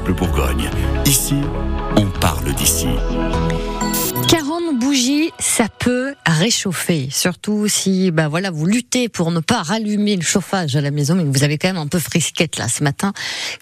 Bleu Bourgogne. Ici, on parle d'ici. 40 bougies, ça peut réchauffer, surtout si bah voilà vous luttez pour ne pas rallumer le chauffage à la maison, mais vous avez quand même un peu frisquette là ce matin.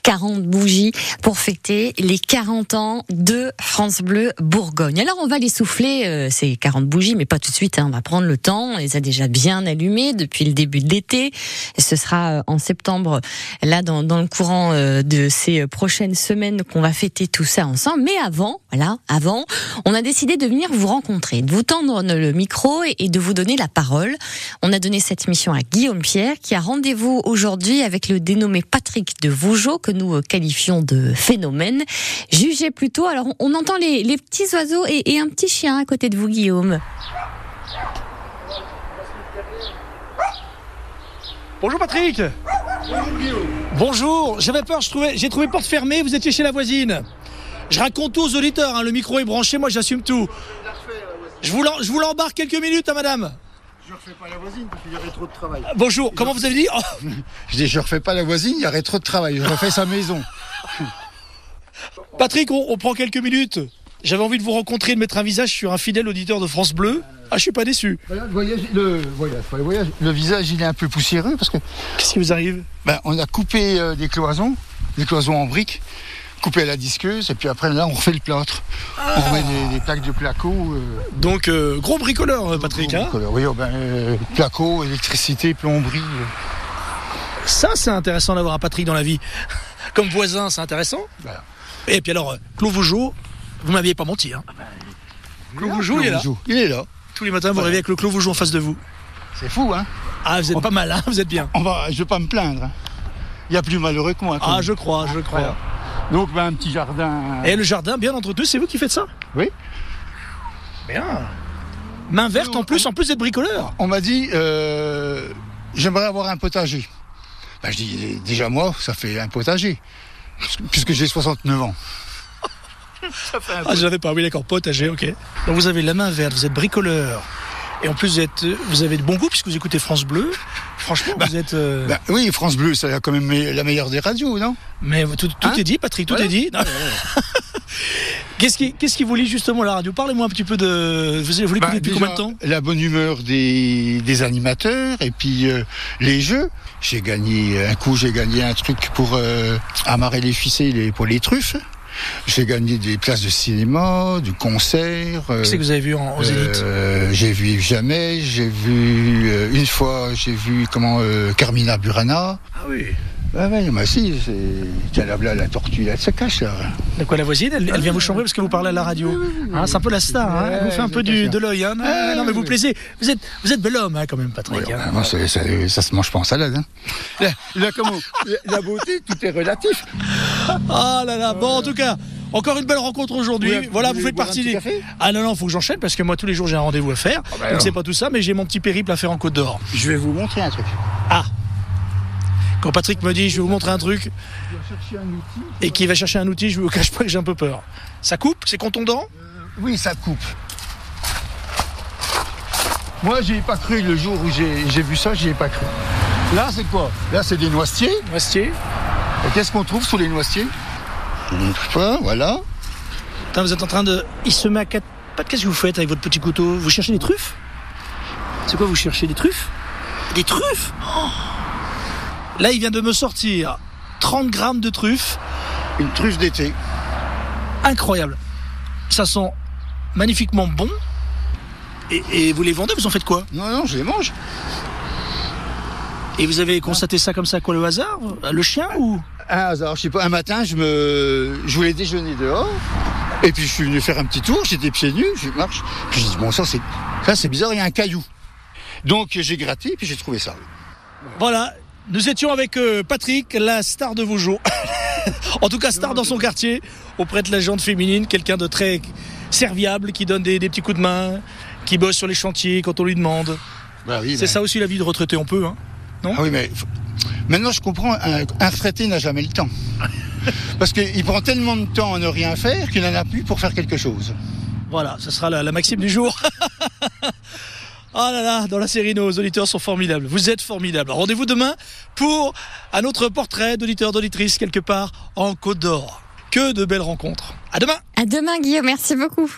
40 bougies pour fêter les 40 ans de France Bleu Bourgogne. Alors on va les souffler euh, ces 40 bougies, mais pas tout de suite. Hein, on va prendre le temps. On les a déjà bien allumées depuis le début de l'été. Ce sera euh, en septembre, là dans, le courant euh, de ces prochaines semaines qu'on va fêter tout ça ensemble. Mais avant, voilà, avant, on a décidé de venir vous rencontrer, de vous tendre le micro et de vous donner la parole. On a donné cette mission à Guillaume Pierre qui a rendez-vous aujourd'hui avec le dénommé Patrick de Vougeot que nous qualifions de phénomène. Jugez plutôt, alors on entend les, les petits oiseaux et, et un petit chien à côté de vous Guillaume. Bonjour Patrick Bonjour Guillaume. Bonjour, j'avais peur, j'ai trouvé porte fermée, vous étiez chez la voisine. Je raconte tout aux auditeurs, hein, le micro est branché, moi j'assume tout. Je vous, l'embarque quelques minutes, hein, madame. Je refais pas la voisine parce qu'il y aurait trop de travail. Bonjour, comment vous avez dit Oh, Je dis je refais pas la voisine, il y aurait trop de travail. Je refais sa maison. Patrick, on, on prend quelques minutes. J'avais envie de vous rencontrer, de mettre un visage sur un fidèle auditeur de France Bleu. Ah, je suis pas déçu. Voilà, le voyage, le voyage, pas le voyage. Le visage, il est un peu poussiéreux parce que Qu'est-ce qui vous arrive? Ben, on a coupé euh, des cloisons, des cloisons en briques, coupé à la disqueuse, et puis après là, on refait le plâtre. On remet des, des plaques de placo. Euh, Donc, euh, gros bricoleur, Patrick. Hein? bricoleur. oui, oh, ben, euh, placo, électricité, plomberie. Ça, c'est intéressant d'avoir un Patrick dans la vie. Comme voisin, c'est intéressant. Voilà. Et puis alors, Claude Vougeot, vous m'aviez pas menti. Hein. Claude Vougeot, il est là. Il est là. Tous les matins, vous Voilà. rêvez avec le Claude Vougeot en face de vous. C'est fou, hein Ah, vous êtes pas mal, hein vous êtes bien. on va, Je vais pas me plaindre. hein. Il y a plus malheureux que moi. Ah, je crois, je crois. Voilà. Donc, ben, un petit jardin. Et le jardin bien entretenu, c'est vous qui faites ça? Oui. Bien. Main verte en plus, en plus d'être bricoleur. On m'a dit, euh, j'aimerais avoir un potager. Ben, je dis, déjà moi, ça fait un potager. Puisque- Puisque j'ai 69 ans. Ah, je l'avais pas, oui, d'accord, potager, ok. Donc vous avez la main verte, vous êtes bricoleur. Et en plus, vous, êtes, vous avez de bon goût puisque vous écoutez France Bleu. Franchement, vous êtes. euh, Ben, oui, France Bleu, c'est quand même me- la meilleure des radios, non? Mais tout, tout Hein est dit, Patrick, tout Voilà. est dit. Qu'est-ce qui, qu'est-ce qui vous lie justement à la radio? Parlez-moi un petit peu de. Vous, l'écoutez Ben, depuis déjà, combien de temps? La bonne humeur des, des animateurs et puis euh, les jeux. J'ai gagné, un coup, j'ai gagné un truc pour euh, amarrer les ficelles et pour les truffes. J'ai gagné des places de cinéma, du concert. euh, Qu'est-ce que vous avez vu en, aux élites Euh, j'ai vu jamais, j'ai vu euh, une fois, j'ai vu comment euh, Carmina Burana. Ah oui. Ah ouais, mais si, c'est tiens, là, là, la tortue, elle se cache là. De quoi la voisine elle, elle vient vous chambrer parce que vous parlez à la radio. Hein, c'est un peu la star, hein, elle vous fait un peu du, de l'œil. Hein. Non, mais vous oui. plaisez. Vous êtes, vous êtes bel homme hein, quand même, Patrick. Ça, ça se mange pas en salade. Là, là, comment? La la beauté, tout est relatif. Ah là là, bon en tout cas, encore une belle rencontre aujourd'hui. Oui, voilà, vous faites partie des. Ah non, non, faut que j'enchaîne parce que moi tous les jours j'ai un rendez-vous à faire. bah Donc c'est pas tout ça, mais j'ai mon petit périple à faire en Côte d'Or. Je vais vous montrer un truc. Quand Patrick me dit je vais vous montrer un truc un outil. et qu'il va chercher un outil, je vous cache pas que j'ai un peu peur. Ça coupe? C'est contondant Oui, ça coupe. Moi, j'y ai pas cru le jour où j'ai vu ça, j'y ai pas cru. Là, c'est quoi? Là, c'est des noisetiers. Restier. Et qu'est-ce qu'on trouve sous les noisetiers? Je ne sais pas, voilà. Putain, vous êtes en train de. Il se met à quatre pattes. Qu'est-ce que vous faites avec votre petit couteau? Vous cherchez des truffes? C'est quoi vous cherchez des truffes? Des truffes? Oh Là, il vient de me sortir 30 grammes de truffes. Une truffe d'été. Incroyable. Ça sent magnifiquement bon. Et, et vous les vendez, vous en faites quoi? Non, non, je les mange. Et vous avez constaté ça comme ça, quoi, le hasard Le chien ou? Un hasard, je sais pas. Un matin, je me, je voulais déjeuner dehors. Et puis je suis venu faire un petit tour, j'étais pieds nus, je marche. Puis je dis bon ça c'est, ça c'est bizarre, il y a un caillou. Donc j'ai gratté, puis j'ai trouvé ça. Voilà, nous étions avec euh, Patrick, la star de Vougeot. en tout cas, star dans son quartier, auprès de la gente féminine, quelqu'un de très serviable, qui donne des, des petits coups de main, qui bosse sur les chantiers quand on lui demande. Bah oui, C'est ben- ça aussi la vie de retraité, on peut. Hein. Ah oui, mais maintenant je comprends, un, un n'a jamais le temps. Parce qu'il prend tellement de temps à ne rien faire qu'il n'en a plus pour faire quelque chose. Voilà, ce sera la, la maxime du jour. Ah là là, dans la série, nos auditeurs sont formidables. Vous êtes formidables. Rendez-vous demain pour un autre portrait d'auditeur, d'auditrice quelque part en Côte d'Or. que de belles rencontres. À demain. À demain, Guillaume. Merci beaucoup.